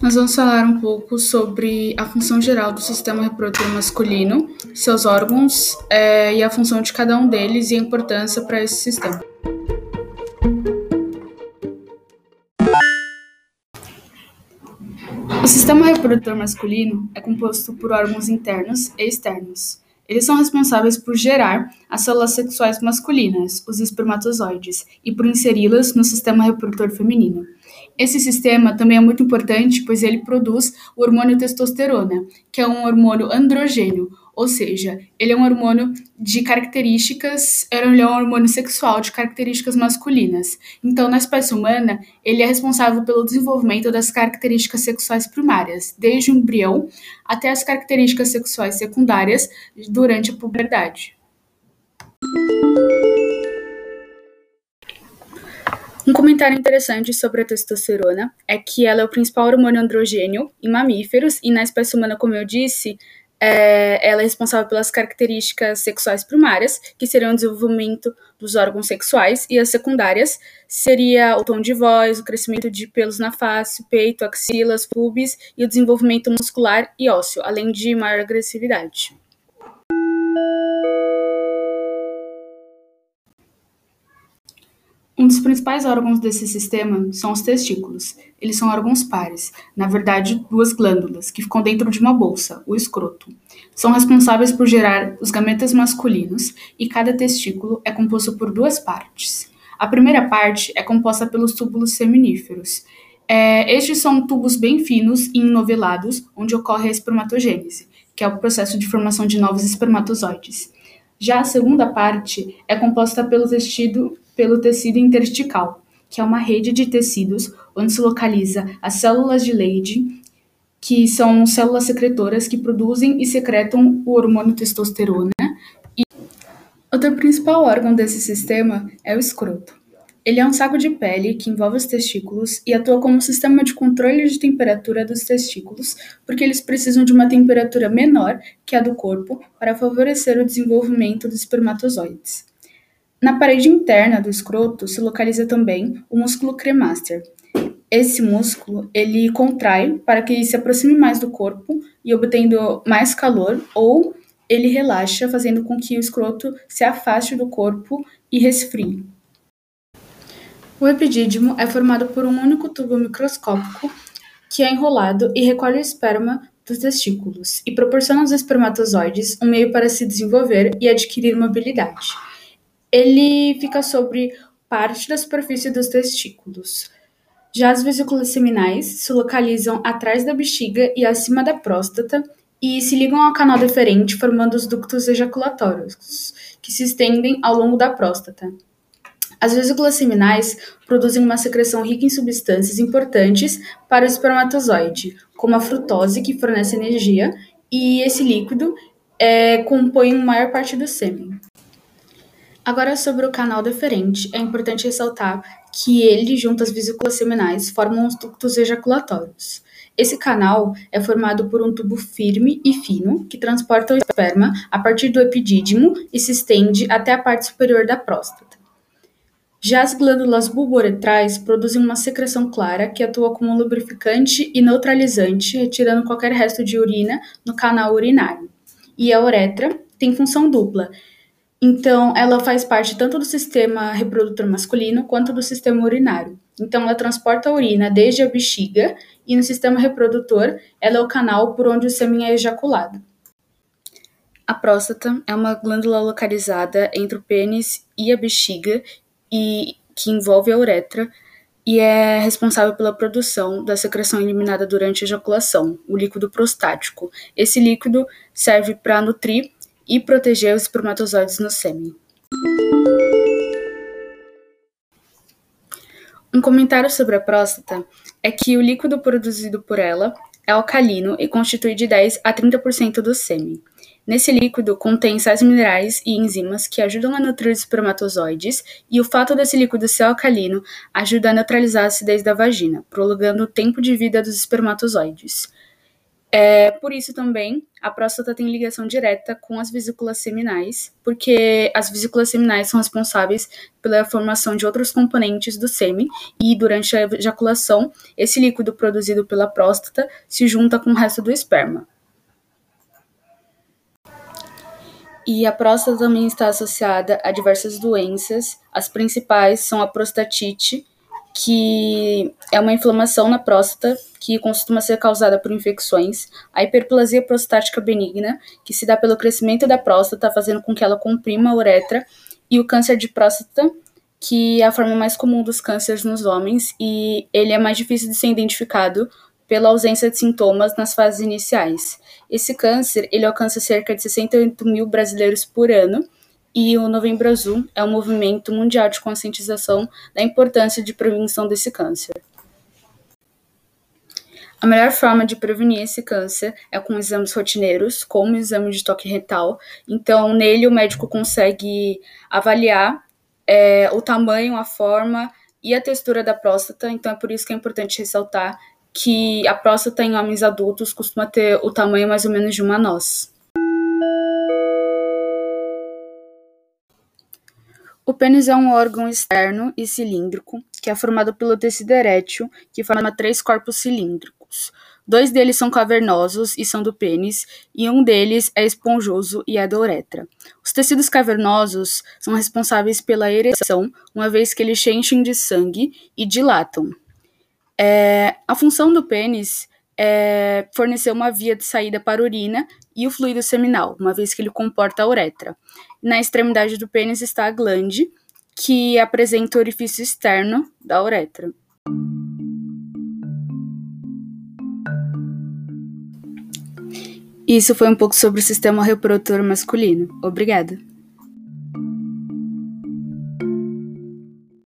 Nós vamos falar um pouco sobre a função geral do sistema reprodutor masculino, seus órgãos é, e a função de cada um deles e a importância para esse sistema. O sistema reprodutor masculino é composto por órgãos internos e externos. Eles são responsáveis por gerar as células sexuais masculinas, os espermatozoides, e por inseri-las no sistema reprodutor feminino. Esse sistema também é muito importante, pois ele produz o hormônio testosterona, que é um hormônio androgênio, ou seja, ele é um hormônio de características, ele é um hormônio sexual de características masculinas. Então, na espécie humana, ele é responsável pelo desenvolvimento das características sexuais primárias, desde o embrião até as características sexuais secundárias durante a puberdade. Um comentário interessante sobre a testosterona é que ela é o principal hormônio androgênio em mamíferos e na espécie humana, como eu disse, é, ela é responsável pelas características sexuais primárias, que seriam o desenvolvimento dos órgãos sexuais, e as secundárias seria o tom de voz, o crescimento de pelos na face, peito, axilas, pubis e o desenvolvimento muscular e ósseo, além de maior agressividade. Um dos principais órgãos desse sistema são os testículos. Eles são órgãos pares, na verdade, duas glândulas, que ficam dentro de uma bolsa, o escroto. São responsáveis por gerar os gametas masculinos e cada testículo é composto por duas partes. A primeira parte é composta pelos túbulos seminíferos. É, estes são tubos bem finos e enovelados, onde ocorre a espermatogênese, que é o processo de formação de novos espermatozoides. Já a segunda parte é composta pelo vestido pelo tecido intersticial, que é uma rede de tecidos onde se localiza as células de Leydig, que são células secretoras que produzem e secretam o hormônio testosterona. E outro principal órgão desse sistema é o escroto. Ele é um saco de pele que envolve os testículos e atua como sistema de controle de temperatura dos testículos, porque eles precisam de uma temperatura menor que a do corpo para favorecer o desenvolvimento dos espermatozoides. Na parede interna do escroto se localiza também o músculo cremaster. Esse músculo, ele contrai para que se aproxime mais do corpo e obtendo mais calor, ou ele relaxa, fazendo com que o escroto se afaste do corpo e resfrie. O epidídimo é formado por um único tubo microscópico que é enrolado e recolhe o esperma dos testículos e proporciona aos espermatozoides um meio para se desenvolver e adquirir mobilidade. Ele fica sobre parte da superfície dos testículos. Já as vesículas seminais se localizam atrás da bexiga e acima da próstata e se ligam ao canal deferente, formando os ductos ejaculatórios, que se estendem ao longo da próstata. As vesículas seminais produzem uma secreção rica em substâncias importantes para o espermatozoide, como a frutose, que fornece energia, e esse líquido é, compõe a maior parte do sêmen. Agora, sobre o canal deferente, é importante ressaltar que ele, junto às vesículas seminais, formam os ductos ejaculatórios. Esse canal é formado por um tubo firme e fino que transporta o esperma a partir do epidídimo e se estende até a parte superior da próstata. Já as glândulas bulboretrais produzem uma secreção clara que atua como lubrificante e neutralizante, retirando qualquer resto de urina no canal urinário. E a uretra tem função dupla então, ela faz parte tanto do sistema reprodutor masculino quanto do sistema urinário. Então, ela transporta a urina desde a bexiga e no sistema reprodutor, ela é o canal por onde o sêmen é ejaculado. A próstata é uma glândula localizada entre o pênis e a bexiga e que envolve a uretra e é responsável pela produção da secreção eliminada durante a ejaculação, o líquido prostático. Esse líquido serve para nutrir e proteger os espermatozoides no sêmen. Um comentário sobre a próstata é que o líquido produzido por ela é alcalino e constitui de 10 a 30% do sêmen. Nesse líquido contém sais minerais e enzimas que ajudam a nutrir os espermatozoides, e o fato desse líquido ser alcalino ajuda a neutralizar a acidez da vagina, prolongando o tempo de vida dos espermatozoides. É, por isso também a próstata tem ligação direta com as vesículas seminais, porque as vesículas seminais são responsáveis pela formação de outros componentes do sêmen e durante a ejaculação, esse líquido produzido pela próstata se junta com o resto do esperma. E a próstata também está associada a diversas doenças. As principais são a prostatite, que é uma inflamação na próstata que costuma ser causada por infecções, a hiperplasia prostática benigna, que se dá pelo crescimento da próstata, fazendo com que ela comprima a uretra, e o câncer de próstata, que é a forma mais comum dos cânceres nos homens, e ele é mais difícil de ser identificado pela ausência de sintomas nas fases iniciais. Esse câncer, ele alcança cerca de 68 mil brasileiros por ano, e o Novembro Azul é um movimento mundial de conscientização da importância de prevenção desse câncer. A melhor forma de prevenir esse câncer é com exames rotineiros, como o exame de toque retal. Então, nele o médico consegue avaliar é, o tamanho, a forma e a textura da próstata. Então, é por isso que é importante ressaltar que a próstata em homens adultos costuma ter o tamanho mais ou menos de uma noz. O pênis é um órgão externo e cilíndrico que é formado pelo tecido erétil, que forma três corpos cilíndricos. Dois deles são cavernosos e são do pênis, e um deles é esponjoso e é da uretra. Os tecidos cavernosos são responsáveis pela ereção, uma vez que eles enchem de sangue e dilatam. É, a função do pênis é fornecer uma via de saída para a urina e o fluido seminal, uma vez que ele comporta a uretra. Na extremidade do pênis está a glande, que apresenta o orifício externo da uretra. Isso foi um pouco sobre o sistema reprodutor masculino. Obrigada.